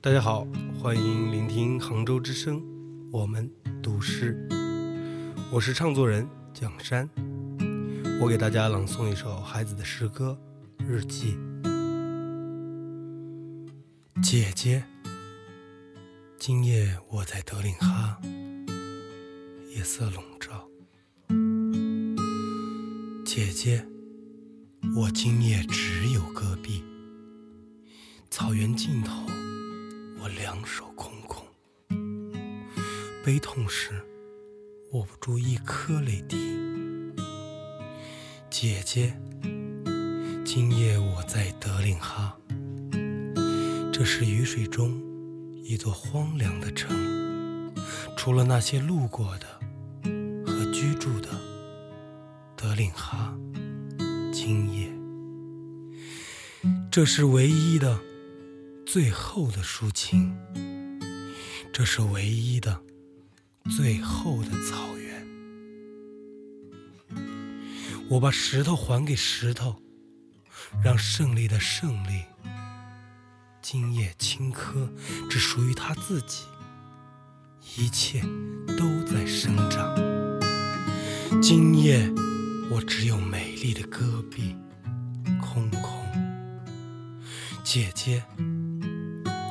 大家好，欢迎聆听杭州之声，我们读诗。我是唱作人蒋山，我给大家朗诵一首孩子的诗歌《日记》。姐姐，今夜我在德令哈，夜色笼罩。姐姐，我今夜只有戈壁，草原尽头。我两手空空，悲痛时握不住一颗泪滴。姐姐，今夜我在德令哈，这是雨水中一座荒凉的城，除了那些路过的和居住的，德令哈，今夜，这是唯一的。最后的抒情，这是唯一的、最后的草原。我把石头还给石头，让胜利的胜利，今夜青稞只属于他自己。一切都在生长。今夜我只有美丽的戈壁，空空。姐姐。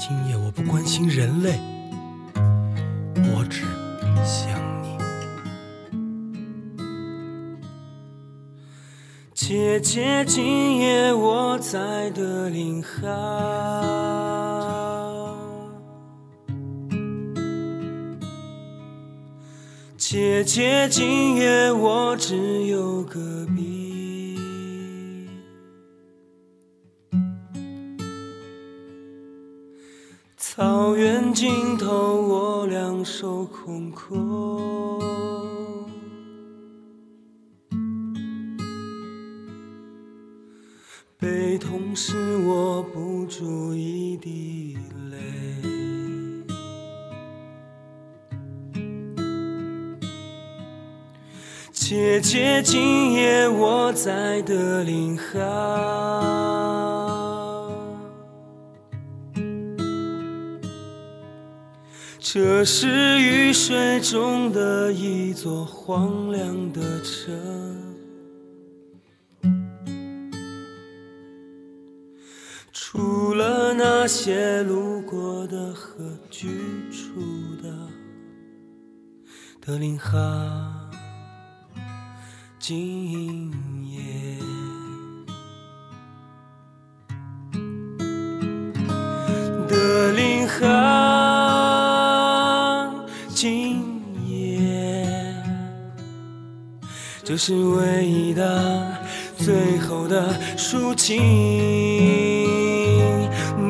今夜我不关心人类，我只想你。姐姐，今夜我在德令哈。姐姐，今夜我只有戈壁。草原尽头，我两手空空，悲痛时握不住一滴泪。姐姐，今夜我在德令哈。这是雨水中的一座荒凉的城，除了那些路过的和居住的，德令哈，今夜，今夜这是唯一的、最后的抒情，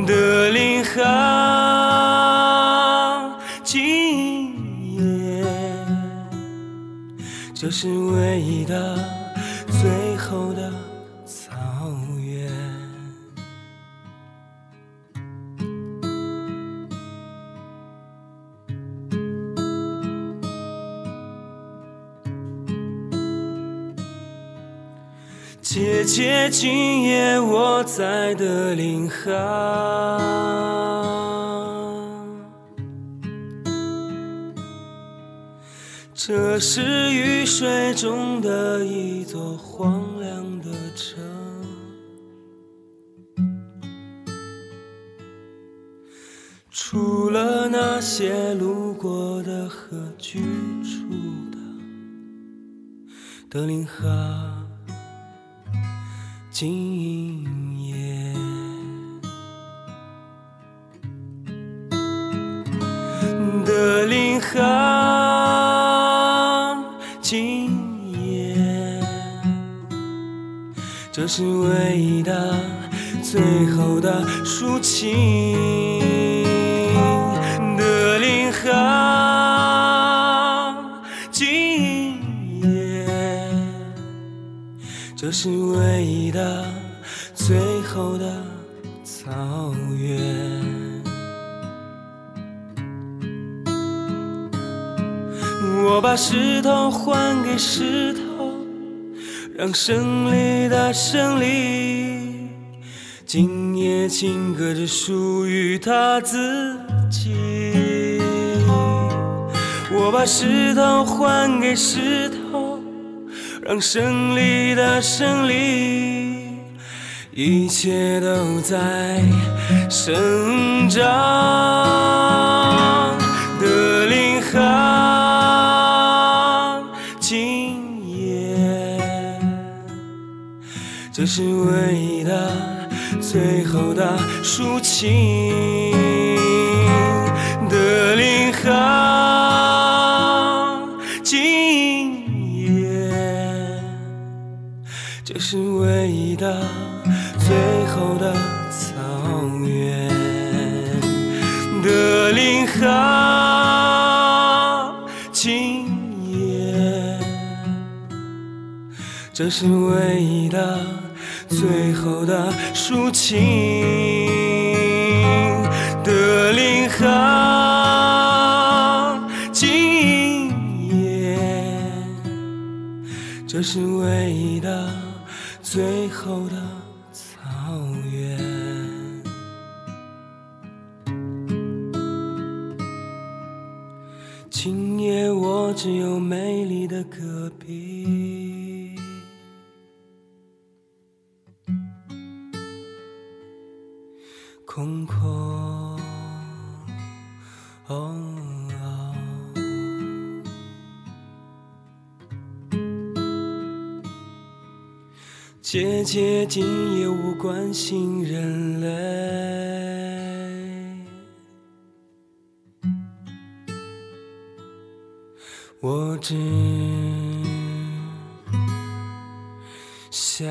德令哈，今夜。这是唯一的、最后的姐姐，今夜我在德令哈。这是雨水中的一座荒凉的城，除了那些路过的和居住的，德令哈。今夜，德林河，今夜，这是唯一的、最后的抒情，这是唯一的、最后的草原。我把石头还给石头，让胜利的胜利，今夜情歌只属于他自己。我把石头还给石头，让胜利的胜利，一切都在生长。的林航，今夜，这是唯一的最后的抒情。是唯一的最后的草原。德林航，今夜，这是唯一的最后的抒情。德林航，今夜，这是唯一的最后的草原。今夜我只有美丽的戈壁，空空。哦姐姐，今夜无关心人类，我只想。